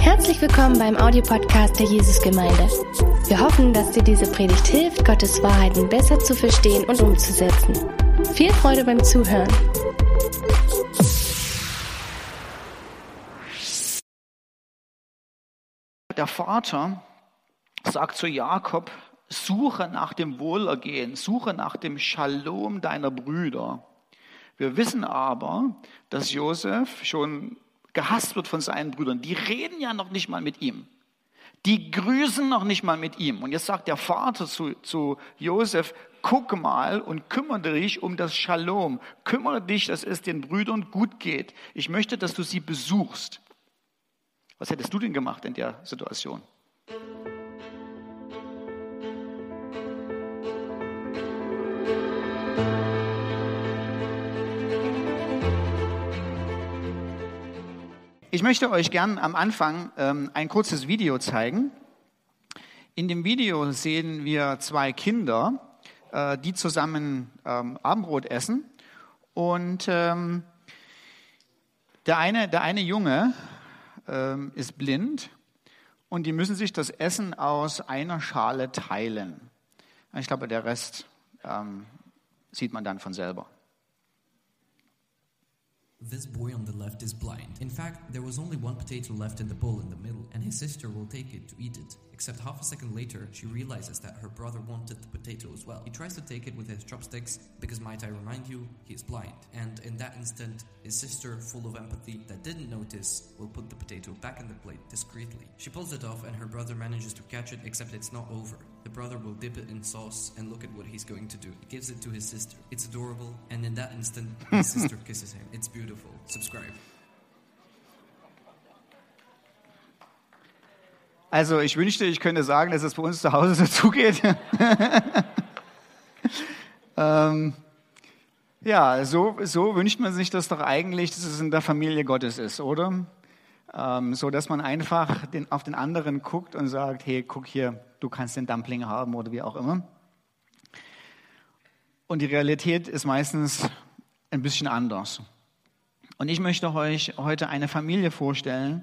Herzlich willkommen beim Audiopodcast der Jesusgemeinde. Wir hoffen, dass dir diese Predigt hilft, Gottes Wahrheiten besser zu verstehen und umzusetzen. Viel Freude beim Zuhören. Der Vater sagt zu Jakob, suche nach dem Wohlergehen, suche nach dem Shalom deiner Brüder. Wir wissen aber, dass Josef schon gehasst wird von seinen Brüdern. Die reden ja noch nicht mal mit ihm. Die grüßen noch nicht mal mit ihm. Und jetzt sagt der Vater zu, zu Josef, guck mal und kümmere dich um das Shalom. Kümmere dich, dass es den Brüdern gut geht. Ich möchte, dass du sie besuchst. Was hättest du denn gemacht in der Situation? Ich möchte euch gern am Anfang ähm, ein kurzes Video zeigen. In dem Video sehen wir zwei Kinder, äh, die zusammen ähm, Abendbrot essen. Und ähm, der, eine, der eine Junge ähm, ist blind und die müssen sich das Essen aus einer Schale teilen. Ich glaube, der Rest ähm, sieht man dann von selber. This boy on the left is blind. In fact, there was only one potato left in the bowl in the middle, and his sister will take it to eat it. Except half a second later, she realizes that her brother wanted the potato as well. He tries to take it with his chopsticks, because might I remind you, he is blind. And in that instant, his sister, full of empathy, that didn't notice, will put the potato back in the plate discreetly. She pulls it off, and her brother manages to catch it, except it's not over. The brother will dip it in sauce and look at what he's going to do. He gives it to his sister. It's adorable, and in that instant, his sister kisses him. It's beautiful. Subscribe. Also ich wünschte, ich könnte sagen, dass es bei uns zu Hause so zugeht. ähm, ja, so, so wünscht man sich das doch eigentlich, dass es in der Familie Gottes ist, oder? Ähm, so dass man einfach den, auf den anderen guckt und sagt, hey, guck hier, du kannst den Dumpling haben oder wie auch immer. Und die Realität ist meistens ein bisschen anders. Und ich möchte euch heute eine Familie vorstellen,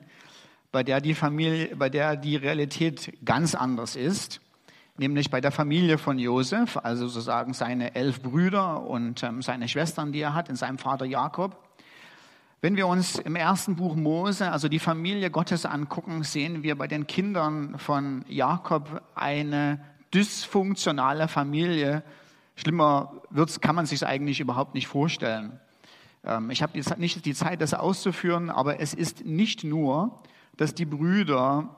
bei der die Familie, bei der die Realität ganz anders ist, nämlich bei der Familie von Josef, also sozusagen seine elf Brüder und ähm, seine Schwestern, die er hat, in seinem Vater Jakob. Wenn wir uns im ersten Buch Mose, also die Familie Gottes angucken, sehen wir bei den Kindern von Jakob eine dysfunktionale Familie. Schlimmer wird's, kann man sich eigentlich überhaupt nicht vorstellen. Ähm, ich habe jetzt nicht die Zeit, das auszuführen, aber es ist nicht nur, dass die Brüder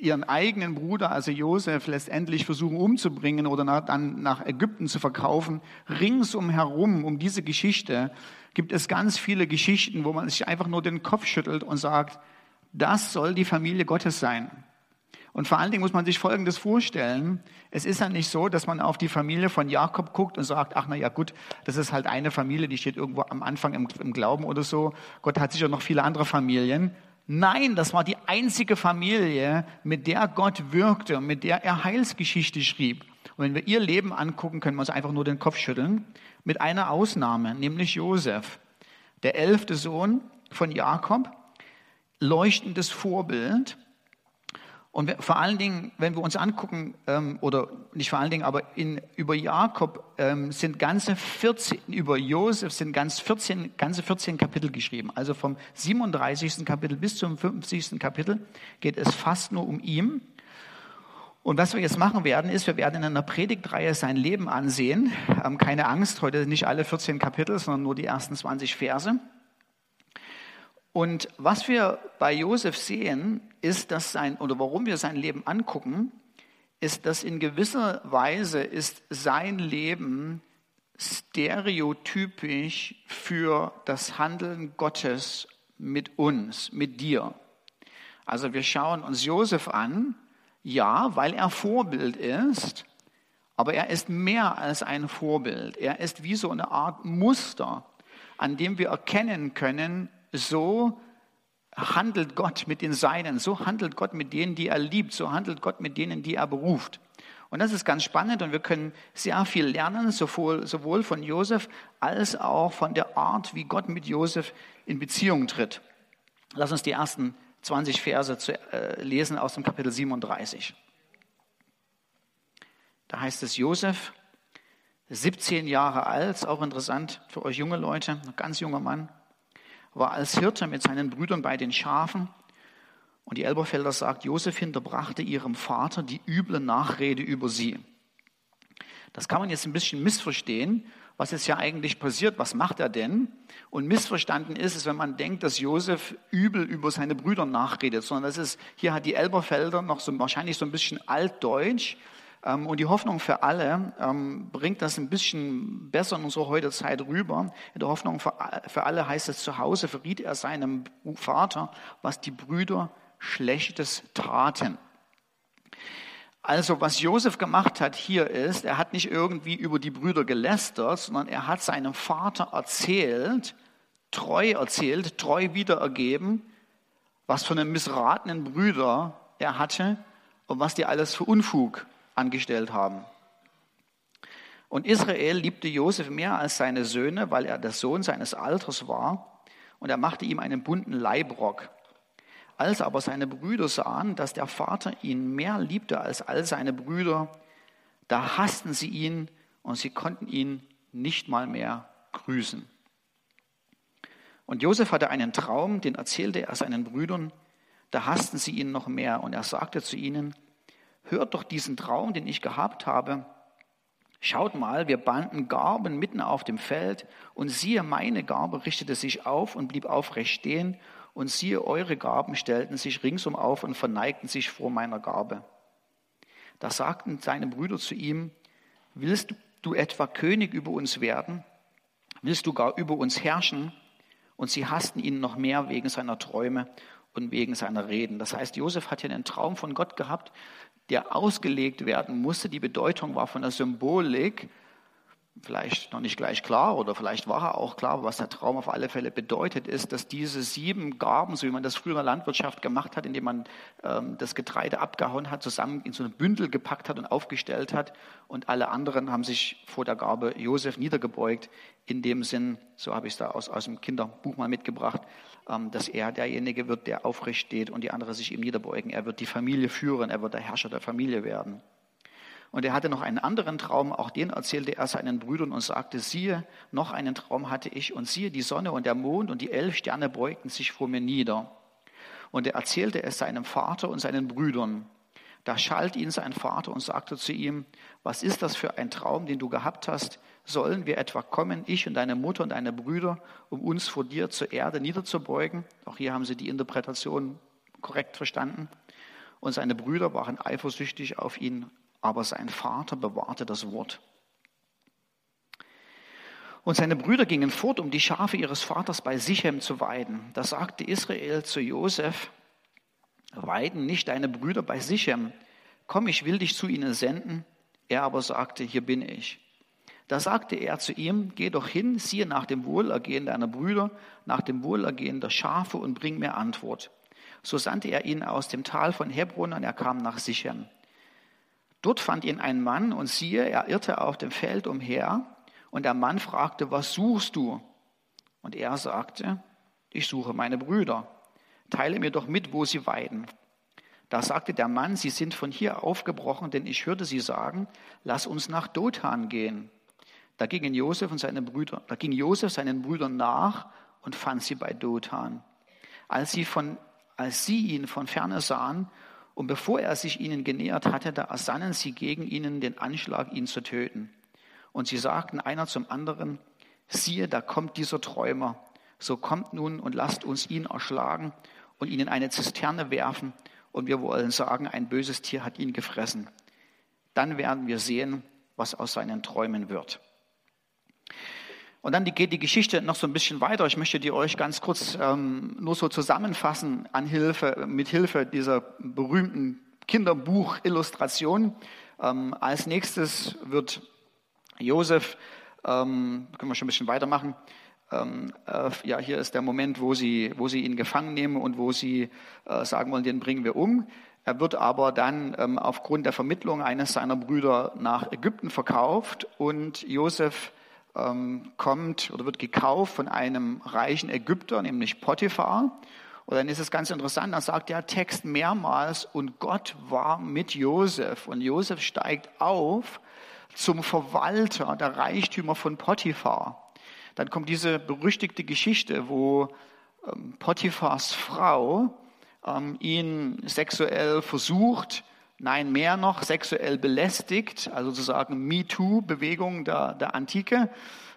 ihren eigenen Bruder, also Josef, letztendlich versuchen umzubringen oder nach, dann nach Ägypten zu verkaufen. Ringsum herum, um diese Geschichte, gibt es ganz viele Geschichten, wo man sich einfach nur den Kopf schüttelt und sagt, das soll die Familie Gottes sein. Und vor allen Dingen muss man sich Folgendes vorstellen. Es ist ja nicht so, dass man auf die Familie von Jakob guckt und sagt, ach na ja gut, das ist halt eine Familie, die steht irgendwo am Anfang im, im Glauben oder so. Gott hat sicher noch viele andere Familien. Nein, das war die einzige Familie, mit der Gott wirkte und mit der er Heilsgeschichte schrieb. Und wenn wir ihr Leben angucken, können wir uns einfach nur den Kopf schütteln. Mit einer Ausnahme, nämlich Josef, der elfte Sohn von Jakob, leuchtendes Vorbild. Und vor allen Dingen, wenn wir uns angucken, ähm, oder nicht vor allen Dingen, aber in, über Jakob ähm, sind ganze 14, über Josef sind ganz 14, ganze 14 Kapitel geschrieben. Also vom 37. Kapitel bis zum 50. Kapitel geht es fast nur um ihn. Und was wir jetzt machen werden, ist, wir werden in einer Predigtreihe sein Leben ansehen. Ähm, keine Angst, heute nicht alle 14 Kapitel, sondern nur die ersten 20 Verse. Und was wir bei Josef sehen, ist, dass sein, oder warum wir sein Leben angucken, ist, dass in gewisser Weise ist sein Leben stereotypisch für das Handeln Gottes mit uns, mit dir. Also wir schauen uns Josef an, ja, weil er Vorbild ist, aber er ist mehr als ein Vorbild. Er ist wie so eine Art Muster, an dem wir erkennen können, so handelt Gott mit den Seinen, so handelt Gott mit denen, die er liebt, so handelt Gott mit denen, die er beruft. Und das ist ganz spannend und wir können sehr viel lernen, sowohl, sowohl von Josef als auch von der Art, wie Gott mit Josef in Beziehung tritt. Lass uns die ersten 20 Verse zu äh, lesen aus dem Kapitel 37. Da heißt es, Josef, 17 Jahre alt, auch interessant für euch junge Leute, ein ganz junger Mann, war als Hirte mit seinen Brüdern bei den Schafen. Und die Elberfelder sagt, Josef hinterbrachte ihrem Vater die üble Nachrede über sie. Das kann man jetzt ein bisschen missverstehen, was ist ja eigentlich passiert, was macht er denn? Und missverstanden ist es, wenn man denkt, dass Josef übel über seine Brüder nachredet, sondern das ist, hier hat die Elberfelder noch so wahrscheinlich so ein bisschen altdeutsch. Ähm, und die Hoffnung für alle ähm, bringt das ein bisschen besser in unsere heutige Zeit rüber. In der Hoffnung für alle heißt es, zu Hause verriet er seinem Vater, was die Brüder Schlechtes taten. Also was Josef gemacht hat hier ist, er hat nicht irgendwie über die Brüder gelästert, sondern er hat seinem Vater erzählt, treu erzählt, treu wiederergeben, was für einen missratenen Brüder er hatte und was die alles für Unfug angestellt haben. Und Israel liebte Josef mehr als seine Söhne, weil er der Sohn seines Alters war und er machte ihm einen bunten Leibrock. Als aber seine Brüder sahen, dass der Vater ihn mehr liebte als all seine Brüder, da hassten sie ihn und sie konnten ihn nicht mal mehr grüßen. Und Josef hatte einen Traum, den erzählte er seinen Brüdern, da hassten sie ihn noch mehr und er sagte zu ihnen, hört doch diesen Traum, den ich gehabt habe. Schaut mal, wir banden Garben mitten auf dem Feld und siehe, meine Garbe richtete sich auf und blieb aufrecht stehen und siehe, eure Gaben stellten sich ringsum auf und verneigten sich vor meiner Gabe. Da sagten seine Brüder zu ihm, willst du etwa König über uns werden? Willst du gar über uns herrschen? Und sie hassten ihn noch mehr wegen seiner Träume und wegen seiner Reden. Das heißt, Josef hat hier einen Traum von Gott gehabt, der ausgelegt werden musste. Die Bedeutung war von der Symbolik vielleicht noch nicht gleich klar oder vielleicht war er auch klar, was der Traum auf alle Fälle bedeutet, ist, dass diese sieben Gaben, so wie man das früher in der Landwirtschaft gemacht hat, indem man ähm, das Getreide abgehauen hat, zusammen in so ein Bündel gepackt hat und aufgestellt hat und alle anderen haben sich vor der Gabe Josef niedergebeugt, in dem Sinn, so habe ich es da aus, aus dem Kinderbuch mal mitgebracht, dass er derjenige wird, der aufrecht steht und die anderen sich ihm niederbeugen. Er wird die Familie führen, er wird der Herrscher der Familie werden. Und er hatte noch einen anderen Traum, auch den erzählte er seinen Brüdern und sagte, siehe, noch einen Traum hatte ich und siehe, die Sonne und der Mond und die elf Sterne beugten sich vor mir nieder. Und er erzählte es seinem Vater und seinen Brüdern. Da schalt ihn sein Vater und sagte zu ihm, was ist das für ein Traum, den du gehabt hast? Sollen wir etwa kommen, ich und deine Mutter und deine Brüder, um uns vor dir zur Erde niederzubeugen? Auch hier haben sie die Interpretation korrekt verstanden. Und seine Brüder waren eifersüchtig auf ihn aber sein Vater bewahrte das Wort. Und seine Brüder gingen fort, um die Schafe ihres Vaters bei Sichem zu weiden. Da sagte Israel zu Josef, weiden nicht deine Brüder bei Sichem. Komm, ich will dich zu ihnen senden. Er aber sagte, hier bin ich. Da sagte er zu ihm, geh doch hin, siehe nach dem Wohlergehen deiner Brüder, nach dem Wohlergehen der Schafe und bring mir Antwort. So sandte er ihn aus dem Tal von Hebron und er kam nach Sichem. Dort fand ihn ein Mann und siehe, er irrte auf dem Feld umher und der Mann fragte, was suchst du? Und er sagte, ich suche meine Brüder. Teile mir doch mit, wo sie weiden. Da sagte der Mann, sie sind von hier aufgebrochen, denn ich hörte sie sagen, lass uns nach Dothan gehen. Da gingen Josef und seine Brüder, da ging Josef seinen Brüdern nach und fand sie bei Dothan. Als sie, von, als sie ihn von ferne sahen, und bevor er sich ihnen genähert hatte, da ersannen sie gegen ihnen den Anschlag, ihn zu töten. Und sie sagten einer zum anderen, siehe, da kommt dieser Träumer. So kommt nun und lasst uns ihn erschlagen und ihn in eine Zisterne werfen. Und wir wollen sagen, ein böses Tier hat ihn gefressen. Dann werden wir sehen, was aus seinen Träumen wird. Und dann geht die Geschichte noch so ein bisschen weiter. Ich möchte die euch ganz kurz ähm, nur so zusammenfassen an Hilfe, mit Hilfe dieser berühmten Kinderbuch-Illustration. Ähm, als nächstes wird Josef, ähm, können wir schon ein bisschen weitermachen, ähm, äh, ja, hier ist der Moment, wo sie, wo sie ihn gefangen nehmen und wo sie äh, sagen wollen, den bringen wir um. Er wird aber dann ähm, aufgrund der Vermittlung eines seiner Brüder nach Ägypten verkauft und Josef ähm, kommt oder wird gekauft von einem reichen Ägypter, nämlich Potiphar. Und dann ist es ganz interessant, dann sagt der Text mehrmals, und Gott war mit Josef. Und Josef steigt auf zum Verwalter der Reichtümer von Potiphar. Dann kommt diese berüchtigte Geschichte, wo ähm, Potiphars Frau ähm, ihn sexuell versucht, nein, mehr noch, sexuell belästigt, also sozusagen MeToo-Bewegung der, der Antike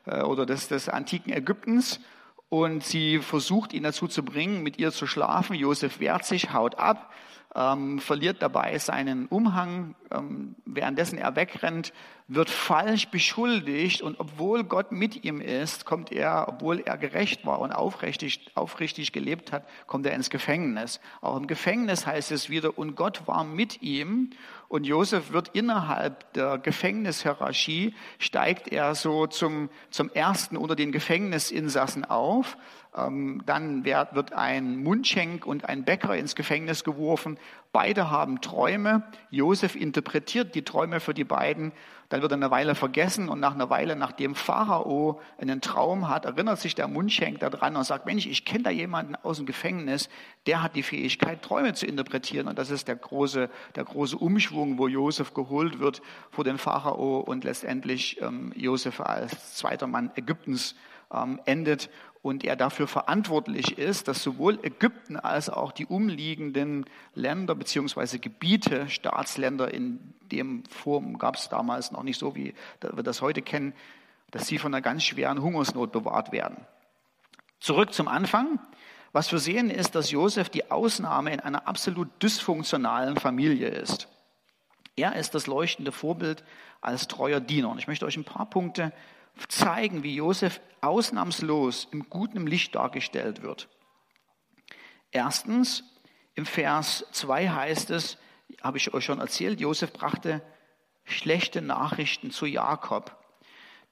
äh, oder des, des antiken Ägyptens. Und sie versucht ihn dazu zu bringen, mit ihr zu schlafen. Josef wehrt sich, haut ab ähm, verliert dabei seinen Umhang, ähm, währenddessen er wegrennt, wird falsch beschuldigt und obwohl Gott mit ihm ist, kommt er, obwohl er gerecht war und aufrichtig, aufrichtig gelebt hat, kommt er ins Gefängnis. Auch im Gefängnis heißt es wieder, und Gott war mit ihm und Josef wird innerhalb der Gefängnishierarchie, steigt er so zum, zum ersten unter den Gefängnisinsassen auf ähm, dann wird ein Mundschenk und ein Bäcker ins Gefängnis geworfen. Beide haben Träume. Josef interpretiert die Träume für die beiden. Dann wird er eine Weile vergessen und nach einer Weile, nachdem Pharao einen Traum hat, erinnert sich der Mundschenk daran und sagt, Mensch, ich kenne da jemanden aus dem Gefängnis, der hat die Fähigkeit, Träume zu interpretieren. Und das ist der große, der große Umschwung, wo Josef geholt wird vor den Pharao und letztendlich ähm, Josef als zweiter Mann Ägyptens ähm, endet und er dafür verantwortlich ist, dass sowohl Ägypten als auch die umliegenden Länder beziehungsweise Gebiete, Staatsländer in dem Form gab es damals noch nicht so, wie wir das heute kennen, dass sie von einer ganz schweren Hungersnot bewahrt werden. Zurück zum Anfang. Was wir sehen ist, dass Josef die Ausnahme in einer absolut dysfunktionalen Familie ist. Er ist das leuchtende Vorbild als treuer Diener. Und ich möchte euch ein paar Punkte zeigen, wie Josef ausnahmslos im guten Licht dargestellt wird. Erstens, im Vers 2 heißt es, habe ich euch schon erzählt, Josef brachte schlechte Nachrichten zu Jakob.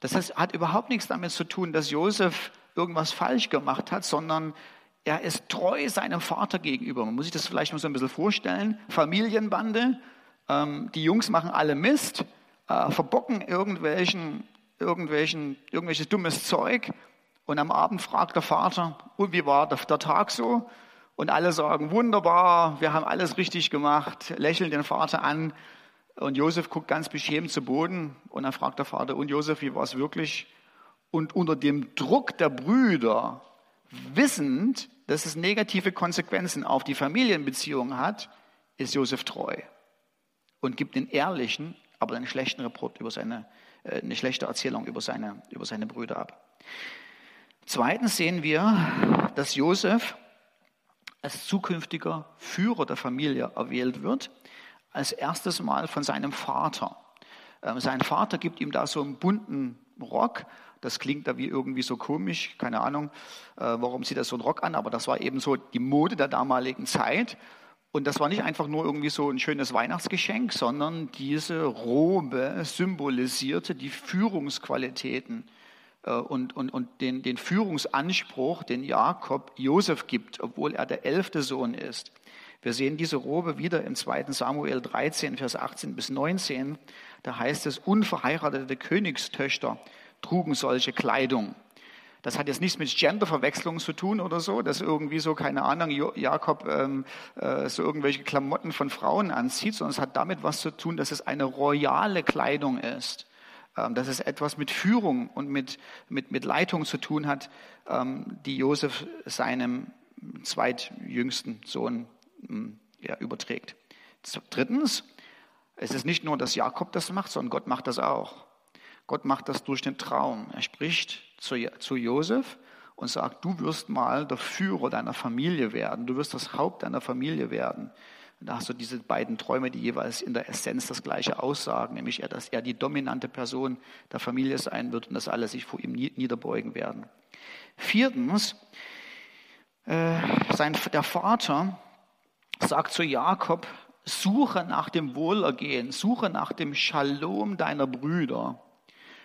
Das heißt, hat überhaupt nichts damit zu tun, dass Josef irgendwas falsch gemacht hat, sondern er ist treu seinem Vater gegenüber. Man muss sich das vielleicht mal so ein bisschen vorstellen. Familienbande, ähm, die Jungs machen alle Mist, äh, verbocken irgendwelchen irgendwelchen, irgendwelches dummes Zeug. Und am Abend fragt der Vater, und wie war der, Tag so? Und alle sagen, wunderbar, wir haben alles richtig gemacht, lächeln den Vater an. Und Josef guckt ganz beschämt zu Boden. Und dann fragt der Vater, und Josef, wie war es wirklich? Und unter dem Druck der Brüder, wissend, dass es negative Konsequenzen auf die Familienbeziehung hat, ist Josef treu und gibt den ehrlichen, aber einen schlechten Report über seine eine schlechte Erzählung über seine, über seine Brüder ab. Zweitens sehen wir, dass Josef als zukünftiger Führer der Familie erwählt wird, als erstes Mal von seinem Vater. Ähm, sein Vater gibt ihm da so einen bunten Rock. Das klingt da wie irgendwie so komisch, keine Ahnung, äh, warum sieht er so einen Rock an, aber das war eben so die Mode der damaligen Zeit. Und das war nicht einfach nur irgendwie so ein schönes Weihnachtsgeschenk, sondern diese Robe symbolisierte die Führungsqualitäten äh, und, und, und den, den Führungsanspruch, den Jakob Josef gibt, obwohl er der elfte Sohn ist. Wir sehen diese Robe wieder im 2. Samuel 13, Vers 18 bis 19. Da heißt es, unverheiratete Königstöchter trugen solche Kleidung. Das hat jetzt nichts mit Genderverwechslung zu tun oder so, dass irgendwie so, keine Ahnung, Jakob ähm, äh, so irgendwelche Klamotten von Frauen anzieht, sondern es hat damit was zu tun, dass es eine royale Kleidung ist. Ähm, dass es etwas mit Führung und mit, mit, mit Leitung zu tun hat, ähm, die Josef seinem zweitjüngsten Sohn ähm, ja, überträgt. Drittens, es ist nicht nur, dass Jakob das macht, sondern Gott macht das auch. Gott macht das durch den Traum. Er spricht zu, zu Josef und sagt, du wirst mal der Führer deiner Familie werden. Du wirst das Haupt deiner Familie werden. Und da hast du diese beiden Träume, die jeweils in der Essenz das Gleiche aussagen, nämlich dass er die dominante Person der Familie sein wird und dass alle sich vor ihm niederbeugen werden. Viertens, äh, sein, der Vater sagt zu Jakob, suche nach dem Wohlergehen, suche nach dem Shalom deiner Brüder.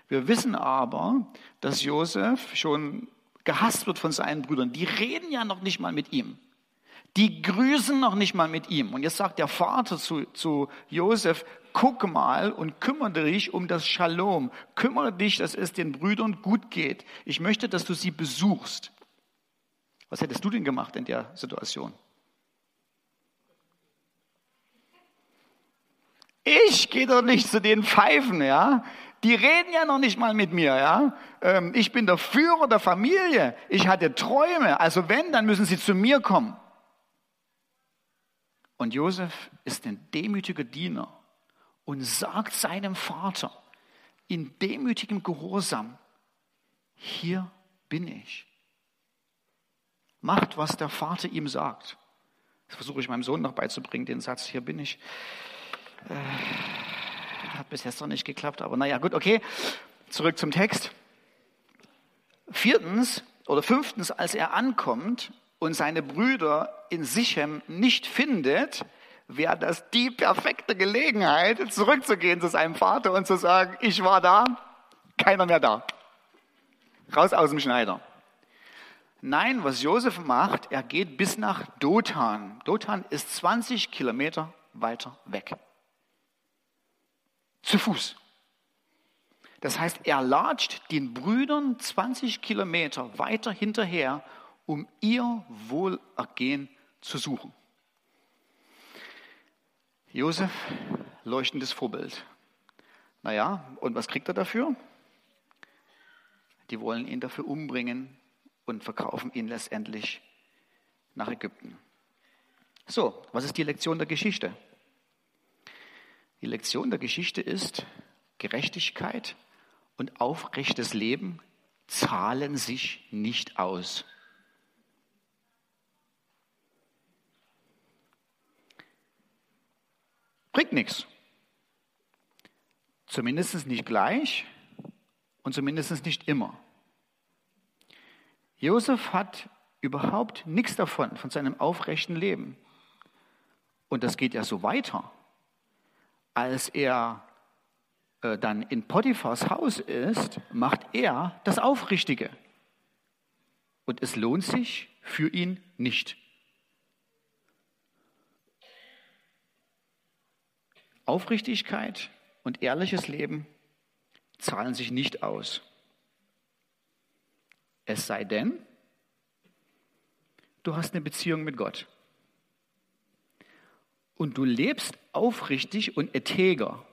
Wir wissen aber, dass Josef schon gehasst wird von seinen Brüdern. Die reden ja noch nicht mal mit ihm. Die grüßen noch nicht mal mit ihm. Und jetzt sagt der Vater zu, zu Josef, guck mal und kümmere dich um das Shalom. Kümmere dich, dass es den Brüdern gut geht. Ich möchte, dass du sie besuchst. Was hättest du denn gemacht in der Situation? Ich gehe doch nicht zu den Pfeifen, ja. Die reden ja noch nicht mal mit mir, ja. Ähm, ich bin der Führer der Familie. Ich hatte Träume. Also wenn, dann müssen sie zu mir kommen. Und Josef ist ein demütiger Diener und sagt seinem Vater in demütigem Gehorsam, hier bin ich. Macht, was der Vater ihm sagt. Das versuche ich meinem Sohn noch beizubringen, den Satz, hier bin ich. Äh, hat bis jetzt noch nicht geklappt, aber naja, gut, okay. Zurück zum Text. Viertens oder fünftens, als er ankommt und seine Brüder in Sichem nicht findet, wäre das die perfekte Gelegenheit, zurückzugehen zu seinem Vater und zu sagen, ich war da, keiner mehr da. Raus aus dem Schneider. Nein, was Josef macht, er geht bis nach Dothan. Dothan ist 20 Kilometer weiter weg. Zu Fuß. Das heißt, er latscht den Brüdern 20 Kilometer weiter hinterher, um ihr Wohlergehen zu suchen. Josef, leuchtendes Vorbild. Naja, und was kriegt er dafür? Die wollen ihn dafür umbringen und verkaufen ihn letztendlich nach Ägypten. So, was ist die Lektion der Geschichte? Die Lektion der Geschichte ist, Gerechtigkeit und aufrechtes Leben zahlen sich nicht aus. Bringt nichts. Zumindest nicht gleich und zumindest nicht immer. Josef hat überhaupt nichts davon, von seinem aufrechten Leben. Und das geht ja so weiter als er äh, dann in Potiphars Haus ist, macht er das Aufrichtige. Und es lohnt sich für ihn nicht. Aufrichtigkeit und ehrliches Leben zahlen sich nicht aus. Es sei denn, du hast eine Beziehung mit Gott und du lebst aufrichtig und integer.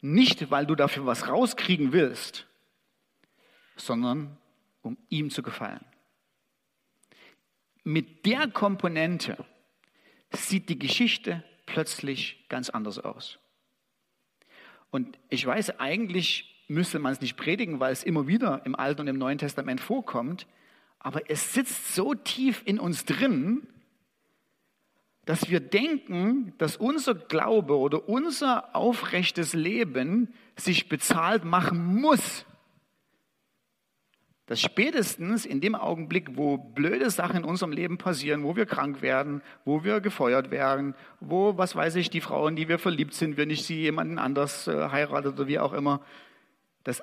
Nicht, weil du dafür was rauskriegen willst, sondern um ihm zu gefallen. Mit der Komponente sieht die Geschichte plötzlich ganz anders aus. Und ich weiß, eigentlich müsste man es nicht predigen, weil es immer wieder im Alten und im Neuen Testament vorkommt, aber es sitzt so tief in uns drin, dass wir denken, dass unser Glaube oder unser aufrechtes Leben sich bezahlt machen muss. Dass spätestens in dem Augenblick, wo blöde Sachen in unserem Leben passieren, wo wir krank werden, wo wir gefeuert werden, wo, was weiß ich, die Frauen, die wir verliebt sind, wir nicht sie jemanden anders äh, heiratet oder wie auch immer, dass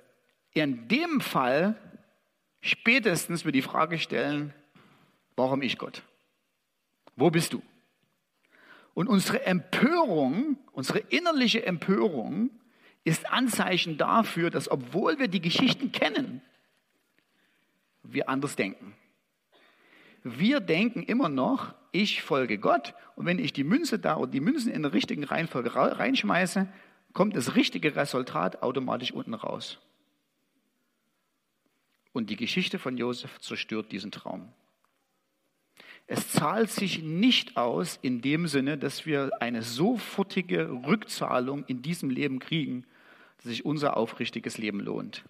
in dem Fall spätestens wir die Frage stellen, warum ich Gott? Wo bist du? Und unsere Empörung, unsere innerliche Empörung ist Anzeichen dafür, dass obwohl wir die Geschichten kennen, wir anders denken. Wir denken immer noch, ich folge Gott und wenn ich die Münze da oder die Münzen in der richtigen Reihenfolge reinschmeiße, kommt das richtige Resultat automatisch unten raus. Und die Geschichte von Josef zerstört diesen Traum. Es zahlt sich nicht aus in dem Sinne, dass wir eine sofortige Rückzahlung in diesem Leben kriegen, dass sich unser aufrichtiges Leben lohnt.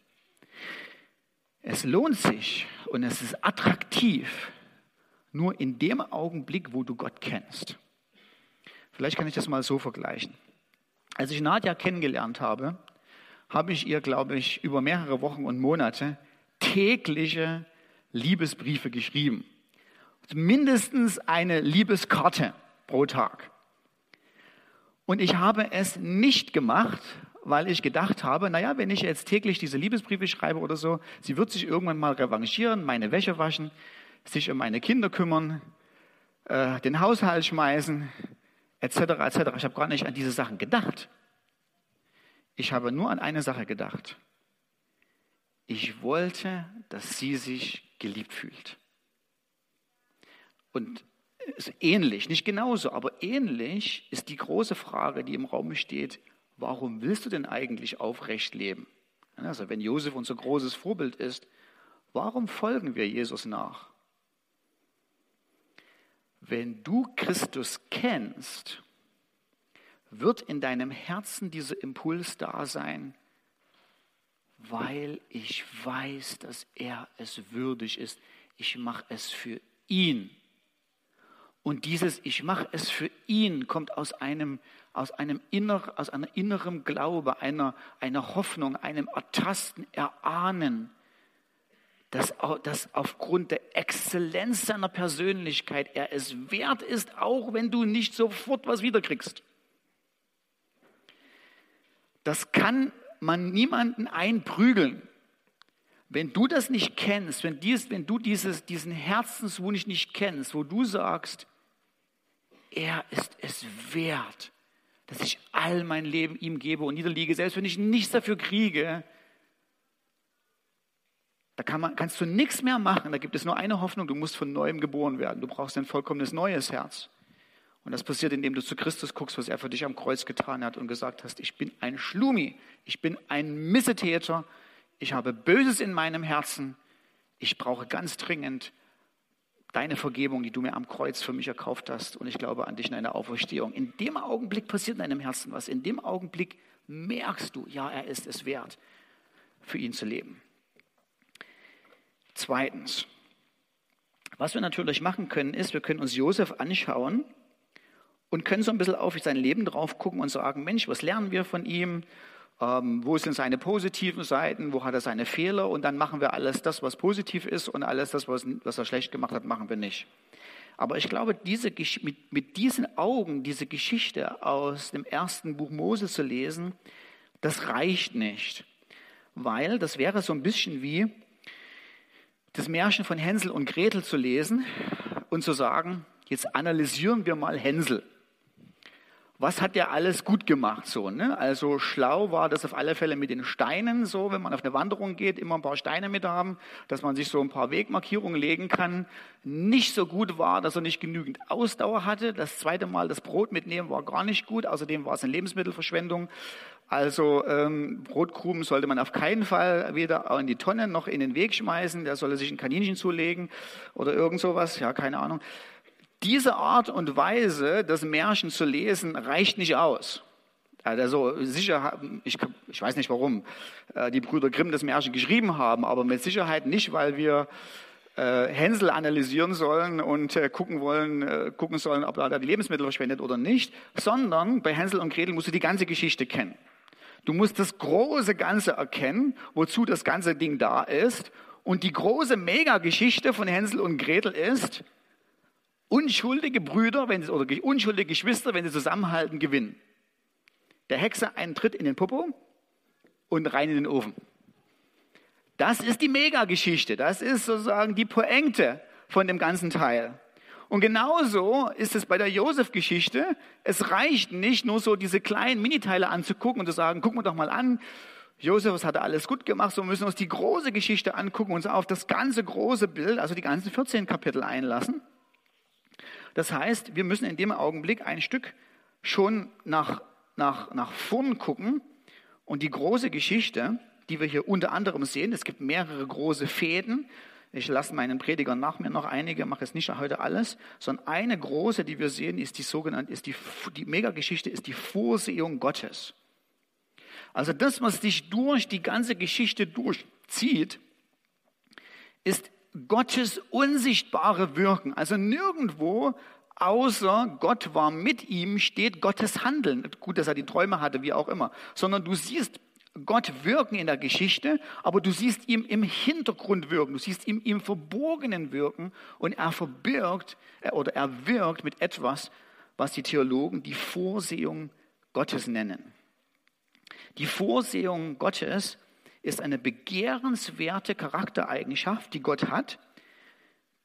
Es lohnt sich und es ist attraktiv nur in dem Augenblick, wo du Gott kennst. Vielleicht kann ich das mal so vergleichen. Als ich Nadja kennengelernt habe, habe ich ihr, glaube ich, über mehrere Wochen und Monate tägliche Liebesbriefe geschrieben mindestens eine Liebeskarte pro Tag. Und ich habe es nicht gemacht, weil ich gedacht habe, naja, wenn ich jetzt täglich diese Liebesbriefe schreibe oder so, sie wird sich irgendwann mal revanchieren, meine Wäsche waschen, sich um meine Kinder kümmern, äh, den Haushalt schmeißen, etc., etc. Ich habe gar nicht an diese Sachen gedacht. Ich habe nur an eine Sache gedacht. Ich wollte, dass sie sich geliebt fühlt. Und ähnlich, nicht genauso, aber ähnlich ist die große Frage, die im Raum steht, warum willst du denn eigentlich aufrecht leben? Also wenn Josef unser großes Vorbild ist, warum folgen wir Jesus nach? Wenn du Christus kennst, wird in deinem Herzen dieser Impuls da sein, weil ich weiß, dass er es würdig ist. Ich mache es für ihn. Und dieses Ich mache es für ihn kommt aus einem, aus einem inner, aus einer inneren Glaube, einer, einer Hoffnung, einem Ertasten, Erahnen, dass, dass aufgrund der Exzellenz seiner Persönlichkeit er es wert ist, auch wenn du nicht sofort was wiederkriegst. Das kann man niemanden einprügeln. Wenn du das nicht kennst, wenn, dies, wenn du dieses, diesen Herzenswunsch nicht kennst, wo du sagst, er ist es wert, dass ich all mein Leben ihm gebe und niederliege, selbst wenn ich nichts dafür kriege, da kann man, kannst du nichts mehr machen. Da gibt es nur eine Hoffnung, du musst von neuem geboren werden. Du brauchst ein vollkommenes neues Herz. Und das passiert, indem du zu Christus guckst, was er für dich am Kreuz getan hat und gesagt hast, ich bin ein Schlumi, ich bin ein Missetäter, ich habe Böses in meinem Herzen, ich brauche ganz dringend deine Vergebung, die du mir am Kreuz für mich erkauft hast und ich glaube an dich in einer Auferstehung. In dem Augenblick passiert in deinem Herzen was. In dem Augenblick merkst du, ja, er ist es wert, für ihn zu leben. Zweitens, was wir natürlich machen können, ist, wir können uns Josef anschauen und können so ein bisschen auf sein Leben drauf gucken und sagen, Mensch, was lernen wir von ihm? Ähm, wo sind seine positiven Seiten? Wo hat er seine Fehler? Und dann machen wir alles das, was positiv ist und alles das, was, was er schlecht gemacht hat, machen wir nicht. Aber ich glaube, diese, mit, mit diesen Augen diese Geschichte aus dem ersten Buch Mose zu lesen, das reicht nicht. Weil das wäre so ein bisschen wie das Märchen von Hänsel und Gretel zu lesen und zu sagen, jetzt analysieren wir mal Hänsel was hat der alles gut gemacht so, ne? Also schlau war das auf alle Fälle mit den Steinen so, wenn man auf eine Wanderung geht, immer ein paar Steine mit haben, dass man sich so ein paar Wegmarkierungen legen kann. Nicht so gut war, dass er nicht genügend Ausdauer hatte. Das zweite Mal das Brot mitnehmen war gar nicht gut. Außerdem war es eine Lebensmittelverschwendung. Also ähm, Brotkrumen sollte man auf keinen Fall weder in die Tonne noch in den Weg schmeißen. Der solle sich ein Kaninchen zulegen oder irgend sowas. Ja, keine Ahnung. Diese Art und Weise, das Märchen zu lesen, reicht nicht aus. Also sicher, ich, ich weiß nicht, warum äh, die Brüder Grimm das Märchen geschrieben haben, aber mit Sicherheit nicht, weil wir äh, Hänsel analysieren sollen und äh, gucken wollen, gucken sollen, ob er da die Lebensmittel verschwendet oder nicht, sondern bei Hänsel und Gretel musst du die ganze Geschichte kennen. Du musst das große Ganze erkennen, wozu das ganze Ding da ist. Und die große Megageschichte von Hänsel und Gretel ist, unschuldige Brüder wenn sie, oder unschuldige Geschwister, wenn sie zusammenhalten, gewinnen. Der Hexe einen Tritt in den Popo und rein in den Ofen. Das ist die Megageschichte. Das ist sozusagen die Pointe von dem ganzen Teil. Und genauso ist es bei der Josef-Geschichte. Es reicht nicht nur so diese kleinen Miniteile anzugucken und zu sagen, gucken wir doch mal an, Josef, was hat er alles gut gemacht, so müssen wir uns die große Geschichte angucken und uns auf das ganze große Bild, also die ganzen 14 Kapitel einlassen. Das heißt, wir müssen in dem Augenblick ein Stück schon nach, nach, nach vorn gucken und die große Geschichte, die wir hier unter anderem sehen, es gibt mehrere große Fäden. Ich lasse meinen Predigern nach mir noch einige, mache es nicht heute alles, sondern eine große, die wir sehen, ist die sogenannte, ist die, die Megageschichte ist die Vorsehung Gottes. Also das, was sich durch die ganze Geschichte durchzieht, ist Gottes unsichtbare Wirken. Also nirgendwo außer Gott war mit ihm steht Gottes Handeln. Gut, dass er die Träume hatte, wie auch immer. Sondern du siehst Gott wirken in der Geschichte, aber du siehst ihm im Hintergrund wirken. Du siehst ihm im Verborgenen wirken und er verbirgt äh, oder er wirkt mit etwas, was die Theologen die Vorsehung Gottes nennen. Die Vorsehung Gottes ist eine begehrenswerte Charaktereigenschaft, die Gott hat.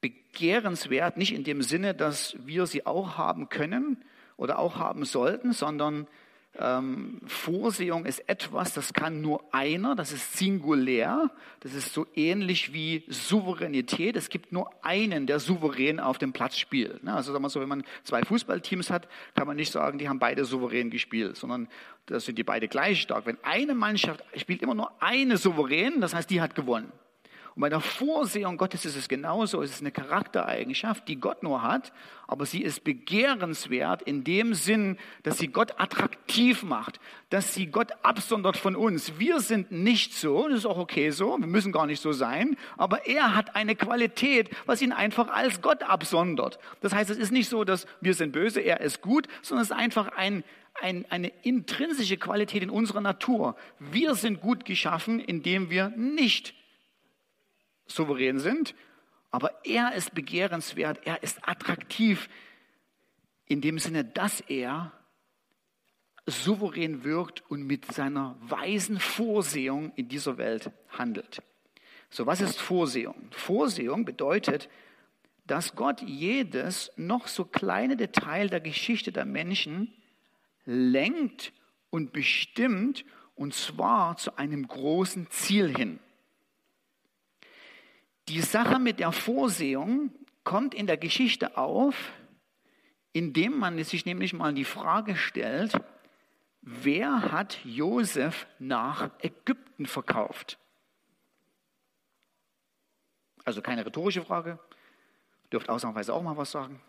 Begehrenswert nicht in dem Sinne, dass wir sie auch haben können oder auch haben sollten, sondern ähm, Vorsehung ist etwas, das kann nur einer, das ist singulär, das ist so ähnlich wie Souveränität. Es gibt nur einen, der souverän auf dem Platz spielt. Ne? Also sagen wir so, wenn man zwei Fußballteams hat, kann man nicht sagen, die haben beide souverän gespielt, sondern da sind die beide gleich stark. Wenn eine Mannschaft spielt immer nur eine souverän, das heißt, die hat gewonnen. Und bei der Vorsehung Gottes ist es genauso. Es ist eine Charaktereigenschaft, die Gott nur hat, aber sie ist begehrenswert in dem Sinn, dass sie Gott attraktiv macht, dass sie Gott absondert von uns. Wir sind nicht so, das ist auch okay so, wir müssen gar nicht so sein, aber er hat eine Qualität, was ihn einfach als Gott absondert. Das heißt, es ist nicht so, dass wir sind böse, er ist gut, sondern es ist einfach ein, ein, eine intrinsische Qualität in unserer Natur. Wir sind gut geschaffen, indem wir nicht souverän sind, aber er ist begehrenswert, er ist attraktiv in dem Sinne, dass er souverän wirkt und mit seiner weisen Vorsehung in dieser Welt handelt. So, was ist Vorsehung? Vorsehung bedeutet, dass Gott jedes noch so kleine Detail der Geschichte der Menschen lenkt und bestimmt, und zwar zu einem großen Ziel hin. Die Sache mit der Vorsehung kommt in der Geschichte auf, indem man sich nämlich mal die Frage stellt, wer hat Josef nach Ägypten verkauft? Also keine rhetorische Frage, dürft ausnahmsweise auch mal was sagen.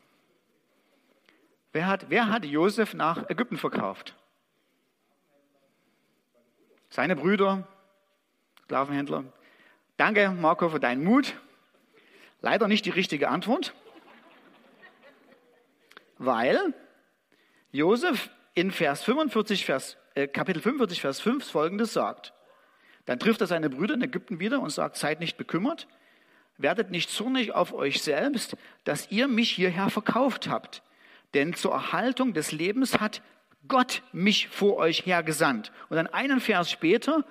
Wer hat, wer hat Josef nach Ägypten verkauft? Seine Brüder, Sklavenhändler. Danke, Marco, für deinen Mut. Leider nicht die richtige Antwort, weil Josef in Vers 45, Vers, äh, Kapitel 45, Vers 5 folgendes sagt. Dann trifft er seine Brüder in Ägypten wieder und sagt, seid nicht bekümmert, werdet nicht zornig auf euch selbst, dass ihr mich hierher verkauft habt. Denn zur Erhaltung des Lebens hat Gott mich vor euch hergesandt. Und dann einen Vers später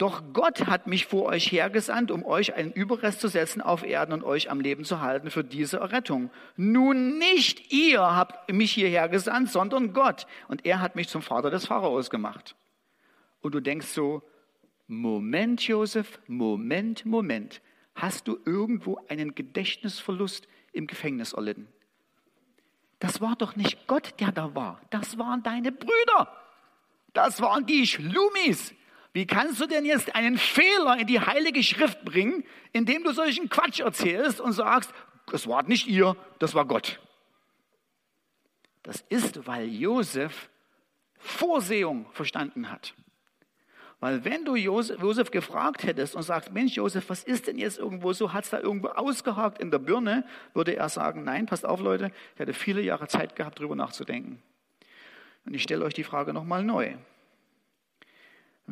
doch Gott hat mich vor euch hergesandt, um euch einen Überrest zu setzen auf Erden und euch am Leben zu halten für diese Errettung. Nun nicht ihr habt mich hierher gesandt, sondern Gott. Und er hat mich zum Vater des Pharaos gemacht. Und du denkst so, Moment, Josef, Moment, Moment. Hast du irgendwo einen Gedächtnisverlust im Gefängnis erlitten? Das war doch nicht Gott, der da war. Das waren deine Brüder. Das waren die Schlumis. Wie kannst du denn jetzt einen Fehler in die Heilige Schrift bringen, indem du solchen Quatsch erzählst und sagst, das war nicht ihr, das war Gott? Das ist, weil Josef Vorsehung verstanden hat. Weil wenn du Josef gefragt hättest und sagst, Mensch Josef, was ist denn jetzt irgendwo so, hat es da irgendwo ausgehakt in der Birne, würde er sagen, nein, passt auf Leute, ich hatte viele Jahre Zeit gehabt, darüber nachzudenken. Und ich stelle euch die Frage nochmal neu.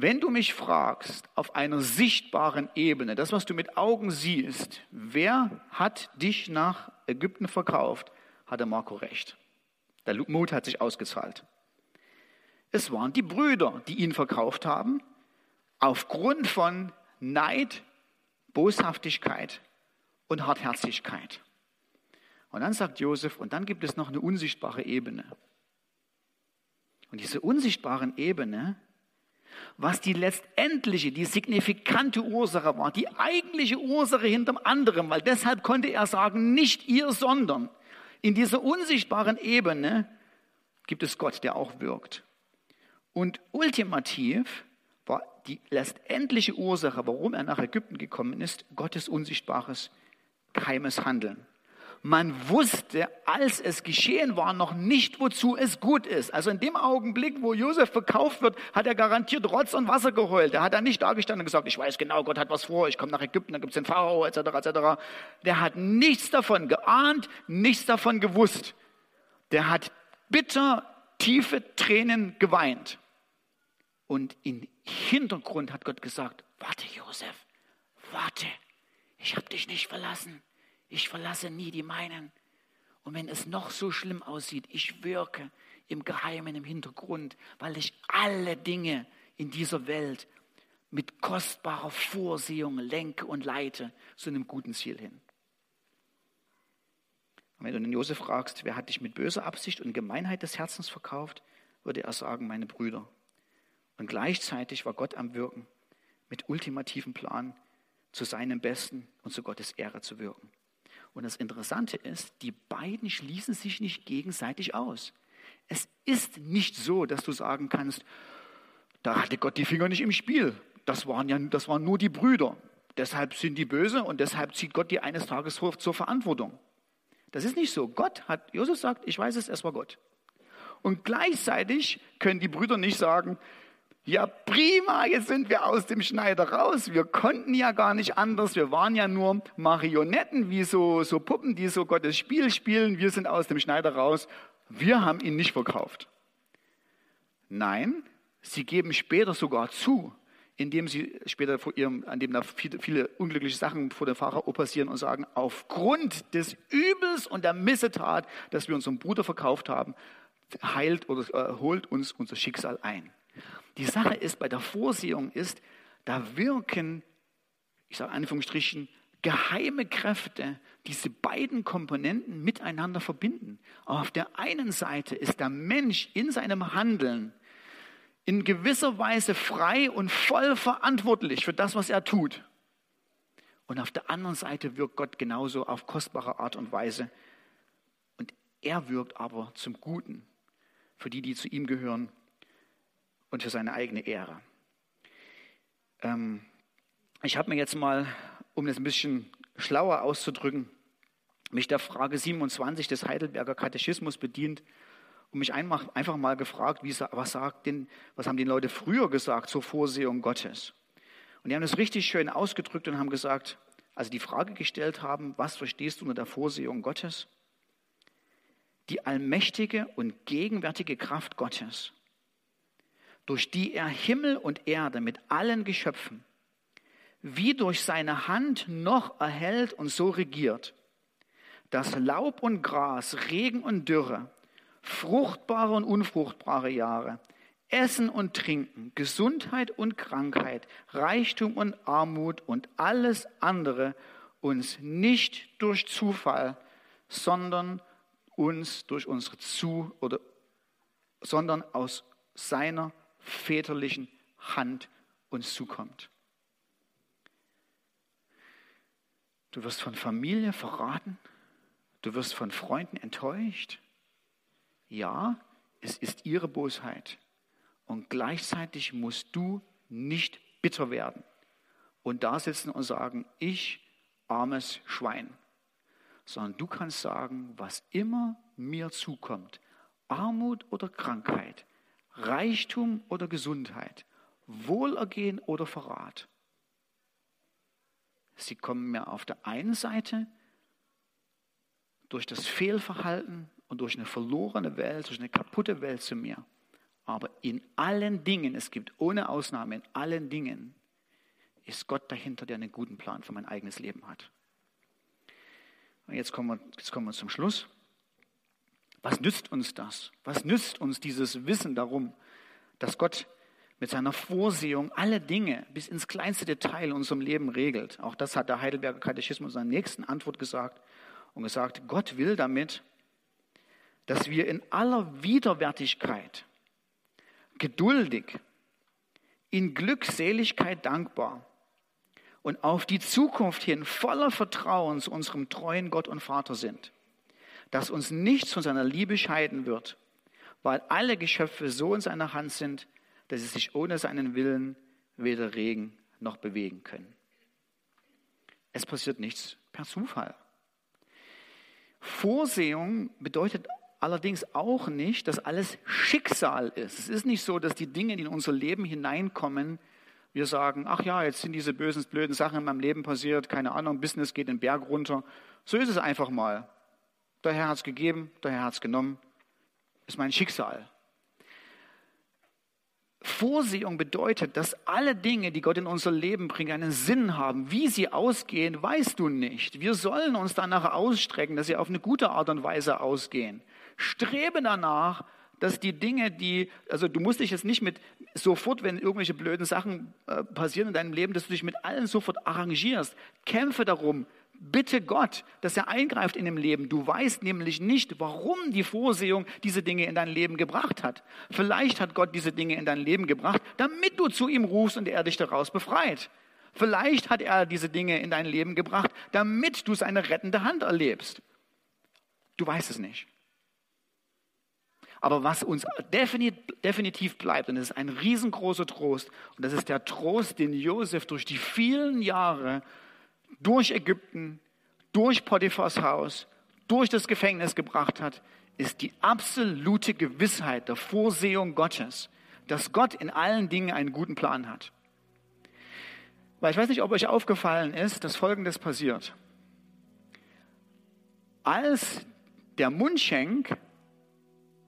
Wenn du mich fragst, auf einer sichtbaren Ebene, das, was du mit Augen siehst, wer hat dich nach Ägypten verkauft, hatte Marco recht. Der Mut hat sich ausgezahlt. Es waren die Brüder, die ihn verkauft haben, aufgrund von Neid, Boshaftigkeit und Hartherzigkeit. Und dann sagt Josef, und dann gibt es noch eine unsichtbare Ebene. Und diese unsichtbaren Ebene was die letztendliche, die signifikante Ursache war, die eigentliche Ursache hinterm anderen, weil deshalb konnte er sagen, nicht ihr, sondern in dieser unsichtbaren Ebene gibt es Gott, der auch wirkt. Und ultimativ war die letztendliche Ursache, warum er nach Ägypten gekommen ist, Gottes unsichtbares, geheimes Handeln. Man wusste, als es geschehen war, noch nicht, wozu es gut ist. Also in dem Augenblick, wo Josef verkauft wird, hat er garantiert Rotz und Wasser geheult. Er hat dann nicht dargestanden und gesagt, ich weiß genau, Gott hat was vor, ich komme nach Ägypten, da gibt es den Pharao, etc., etc. Der hat nichts davon geahnt, nichts davon gewusst. Der hat bitter, tiefe Tränen geweint. Und im Hintergrund hat Gott gesagt, warte Josef, warte, ich habe dich nicht verlassen. Ich verlasse nie die meinen. Und wenn es noch so schlimm aussieht, ich wirke im Geheimen, im Hintergrund, weil ich alle Dinge in dieser Welt mit kostbarer Vorsehung lenke und leite zu einem guten Ziel hin. Und wenn du den Josef fragst, wer hat dich mit böser Absicht und Gemeinheit des Herzens verkauft, würde er sagen, meine Brüder. Und gleichzeitig war Gott am Wirken, mit ultimativem Plan zu seinem Besten und zu Gottes Ehre zu wirken. Und das Interessante ist, die beiden schließen sich nicht gegenseitig aus. Es ist nicht so, dass du sagen kannst, da hatte Gott die Finger nicht im Spiel. Das waren ja das waren nur die Brüder. Deshalb sind die böse und deshalb zieht Gott die eines Tages zur Verantwortung. Das ist nicht so. Gott hat, Josef sagt, ich weiß es, es war Gott. Und gleichzeitig können die Brüder nicht sagen, ja prima, jetzt sind wir aus dem Schneider raus. Wir konnten ja gar nicht anders. Wir waren ja nur Marionetten, wie so, so Puppen, die so Gottes Spiel spielen. Wir sind aus dem Schneider raus. Wir haben ihn nicht verkauft. Nein, sie geben später sogar zu, indem sie später vor ihrem, an dem da viele, viele unglückliche Sachen vor dem Pharao passieren und sagen, aufgrund des Übels und der Missetat, dass wir unseren Bruder verkauft haben, heilt oder äh, holt uns unser Schicksal ein. Die Sache ist, bei der Vorsehung ist, da wirken, ich sage Anführungsstrichen, geheime Kräfte, diese beiden Komponenten miteinander verbinden. auf der einen Seite ist der Mensch in seinem Handeln in gewisser Weise frei und voll verantwortlich für das, was er tut. Und auf der anderen Seite wirkt Gott genauso auf kostbare Art und Weise. Und er wirkt aber zum Guten für die, die zu ihm gehören und für seine eigene Ehre. Ähm, ich habe mir jetzt mal, um das ein bisschen schlauer auszudrücken, mich der Frage 27 des Heidelberger Katechismus bedient und mich einfach, mal gefragt, wie, was, sagt denn, was haben die Leute früher gesagt zur Vorsehung Gottes? Und die haben das richtig schön ausgedrückt und haben gesagt, also die Frage gestellt haben, was verstehst du unter der Vorsehung Gottes? Die allmächtige und gegenwärtige Kraft Gottes durch die er Himmel und Erde mit allen Geschöpfen wie durch seine Hand noch erhält und so regiert, dass Laub und Gras, Regen und Dürre, fruchtbare und unfruchtbare Jahre, Essen und Trinken, Gesundheit und Krankheit, Reichtum und Armut und alles andere uns nicht durch Zufall, sondern uns durch unsere Zu oder sondern aus seiner väterlichen Hand uns zukommt. Du wirst von Familie verraten. Du wirst von Freunden enttäuscht. Ja, es ist ihre Bosheit. Und gleichzeitig musst du nicht bitter werden und da sitzen und sagen, ich armes Schwein. Sondern du kannst sagen, was immer mir zukommt, Armut oder Krankheit, Reichtum oder Gesundheit, Wohlergehen oder Verrat. Sie kommen mir auf der einen Seite durch das Fehlverhalten und durch eine verlorene Welt, durch eine kaputte Welt zu mir. Aber in allen Dingen, es gibt ohne Ausnahme, in allen Dingen ist Gott dahinter, der einen guten Plan für mein eigenes Leben hat. Und jetzt kommen wir, jetzt kommen wir zum Schluss. Was nützt uns das? Was nützt uns dieses Wissen darum, dass Gott mit seiner Vorsehung alle Dinge bis ins kleinste Detail in unserem Leben regelt? Auch das hat der Heidelberger Katechismus in seiner nächsten Antwort gesagt und gesagt, Gott will damit, dass wir in aller Widerwärtigkeit, geduldig, in Glückseligkeit dankbar und auf die Zukunft hin voller Vertrauen zu unserem treuen Gott und Vater sind dass uns nichts von seiner Liebe scheiden wird, weil alle Geschöpfe so in seiner Hand sind, dass sie sich ohne seinen Willen weder regen noch bewegen können. Es passiert nichts per Zufall. Vorsehung bedeutet allerdings auch nicht, dass alles Schicksal ist. Es ist nicht so, dass die Dinge, die in unser Leben hineinkommen, wir sagen, ach ja, jetzt sind diese bösen, blöden Sachen in meinem Leben passiert, keine Ahnung, Business geht den Berg runter. So ist es einfach mal. Der Herr hat es gegeben, der Herr hat es genommen. Ist mein Schicksal. Vorsehung bedeutet, dass alle Dinge, die Gott in unser Leben bringt, einen Sinn haben. Wie sie ausgehen, weißt du nicht. Wir sollen uns danach ausstrecken, dass sie auf eine gute Art und Weise ausgehen. Strebe danach, dass die Dinge, die, also du musst dich jetzt nicht mit sofort, wenn irgendwelche blöden Sachen äh, passieren in deinem Leben, dass du dich mit allen sofort arrangierst. Kämpfe darum, Bitte Gott, dass er eingreift in dem Leben. Du weißt nämlich nicht, warum die Vorsehung diese Dinge in dein Leben gebracht hat. Vielleicht hat Gott diese Dinge in dein Leben gebracht, damit du zu ihm rufst und er dich daraus befreit. Vielleicht hat er diese Dinge in dein Leben gebracht, damit du seine rettende Hand erlebst. Du weißt es nicht. Aber was uns definitiv bleibt, und das ist ein riesengroßer Trost, und das ist der Trost, den Josef durch die vielen Jahre durch Ägypten, durch Potiphars Haus, durch das Gefängnis gebracht hat, ist die absolute Gewissheit der Vorsehung Gottes, dass Gott in allen Dingen einen guten Plan hat. Weil ich weiß nicht, ob euch aufgefallen ist, dass Folgendes passiert. Als der Mundschenk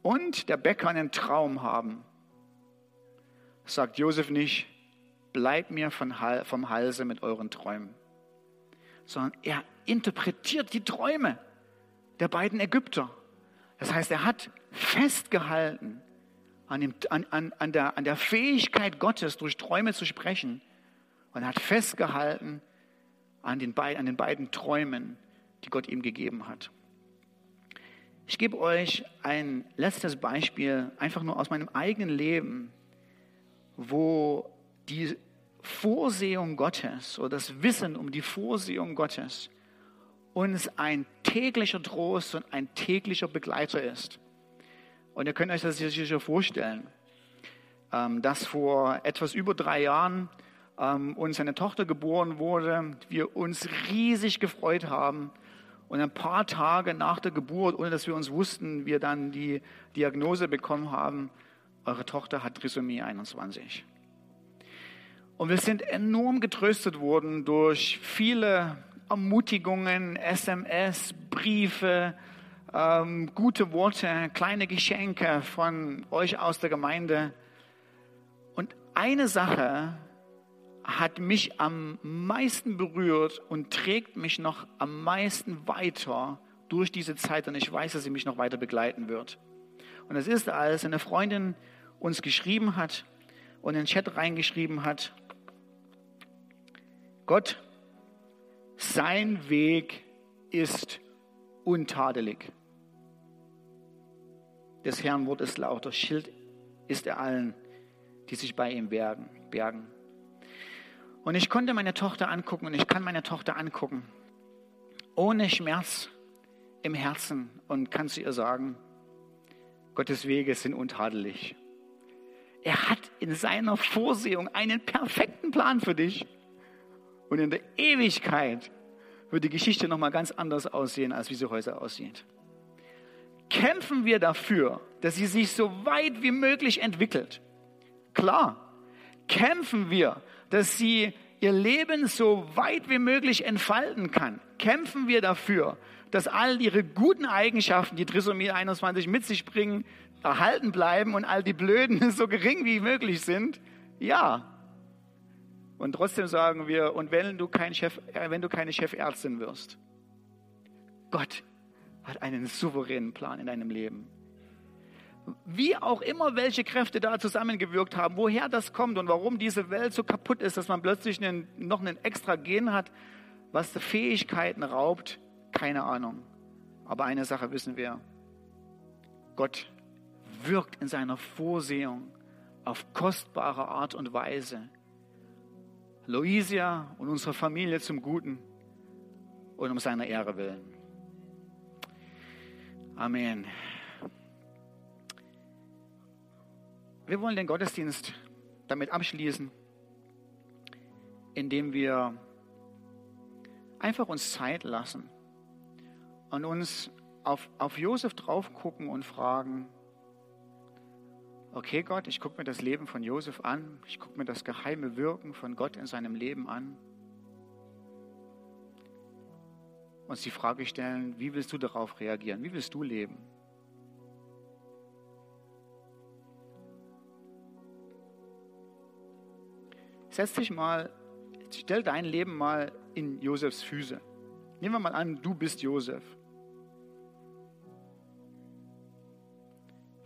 und der Bäcker einen Traum haben, sagt Josef nicht, bleib mir vom Halse mit euren Träumen, sondern er interpretiert die Träume der beiden Ägypter. Das heißt, er hat festgehalten an, dem, an, an, an, der, an der Fähigkeit Gottes, durch Träume zu sprechen und er hat festgehalten an den, an den beiden Träumen, die Gott ihm gegeben hat. Ich gebe euch ein letztes Beispiel, einfach nur aus meinem eigenen Leben, wo die Vorsehung Gottes oder das Wissen um die Vorsehung Gottes uns ein täglicher Trost und ein täglicher Begleiter ist. Und ihr könnt euch das sicher vorstellen, ähm, dass vor etwas über drei Jahren ähm, uns eine Tochter geboren wurde, wir uns riesig gefreut haben und ein paar Tage nach der Geburt, ohne dass wir uns wussten, wir dann die Diagnose bekommen haben, eure Tochter hat Trisomie 21. Und wir sind enorm getröstet worden durch viele Ermutigungen, SMS, Briefe, ähm, gute Worte, kleine Geschenke von euch aus der Gemeinde. Und eine Sache hat mich am meisten berührt und trägt mich noch am meisten weiter durch diese Zeit und ich weiß, dass sie mich noch weiter begleiten wird. Und es ist, als eine Freundin uns geschrieben hat und in den Chat reingeschrieben hat, Gott, sein Weg ist untadelig. Des Herrn Wort ist lauter, Schild ist er allen, die sich bei ihm bergen. bergen. Und ich konnte meine Tochter angucken und ich kann meine Tochter angucken, ohne Schmerz im Herzen und kann zu ihr sagen, Gottes Wege sind untadelig. Er hat in seiner Vorsehung einen perfekten Plan für dich. Und in der Ewigkeit wird die Geschichte nochmal ganz anders aussehen, als wie sie heute aussieht. Kämpfen wir dafür, dass sie sich so weit wie möglich entwickelt. Klar, kämpfen wir dass sie ihr Leben so weit wie möglich entfalten kann, kämpfen wir dafür, dass all ihre guten Eigenschaften, die Trisomie 21 mit sich bringen, erhalten bleiben und all die Blöden so gering wie möglich sind? Ja. Und trotzdem sagen wir, und wenn du, kein Chef, äh, wenn du keine Chefärztin wirst, Gott hat einen souveränen Plan in deinem Leben wie auch immer welche Kräfte da zusammengewirkt haben, woher das kommt und warum diese Welt so kaputt ist, dass man plötzlich einen, noch einen extra Gen hat, was Fähigkeiten raubt, keine Ahnung. Aber eine Sache wissen wir, Gott wirkt in seiner Vorsehung auf kostbare Art und Weise. Luisia und unsere Familie zum Guten und um seiner Ehre willen. Amen. Wir wollen den Gottesdienst damit abschließen, indem wir einfach uns Zeit lassen und uns auf, auf Josef drauf gucken und fragen, okay Gott, ich gucke mir das Leben von Josef an, ich gucke mir das geheime Wirken von Gott in seinem Leben an. Uns die Frage stellen, wie willst du darauf reagieren? Wie willst du leben? setz dich mal, stell dein Leben mal in Josefs Füße. Nehmen wir mal an, du bist Josef.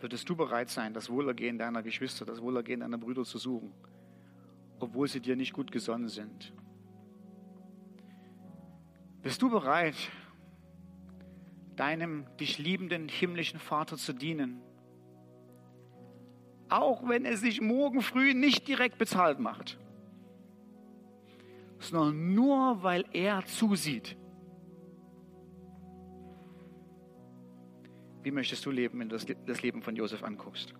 Würdest du bereit sein, das Wohlergehen deiner Geschwister, das Wohlergehen deiner Brüder zu suchen, obwohl sie dir nicht gut gesonnen sind? Bist du bereit, deinem dich liebenden himmlischen Vater zu dienen? Auch wenn es sich morgen früh nicht direkt bezahlt macht, sondern nur weil er zusieht. Wie möchtest du leben, wenn du das Leben von Josef anguckst?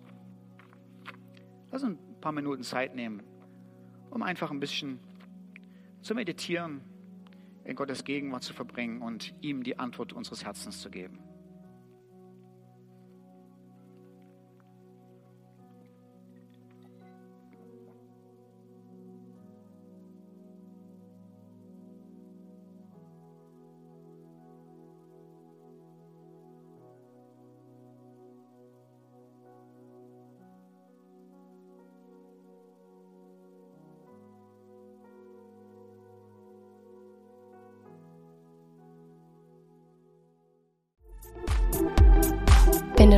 Lass uns ein paar Minuten Zeit nehmen, um einfach ein bisschen zu meditieren, in Gottes Gegenwart zu verbringen und ihm die Antwort unseres Herzens zu geben.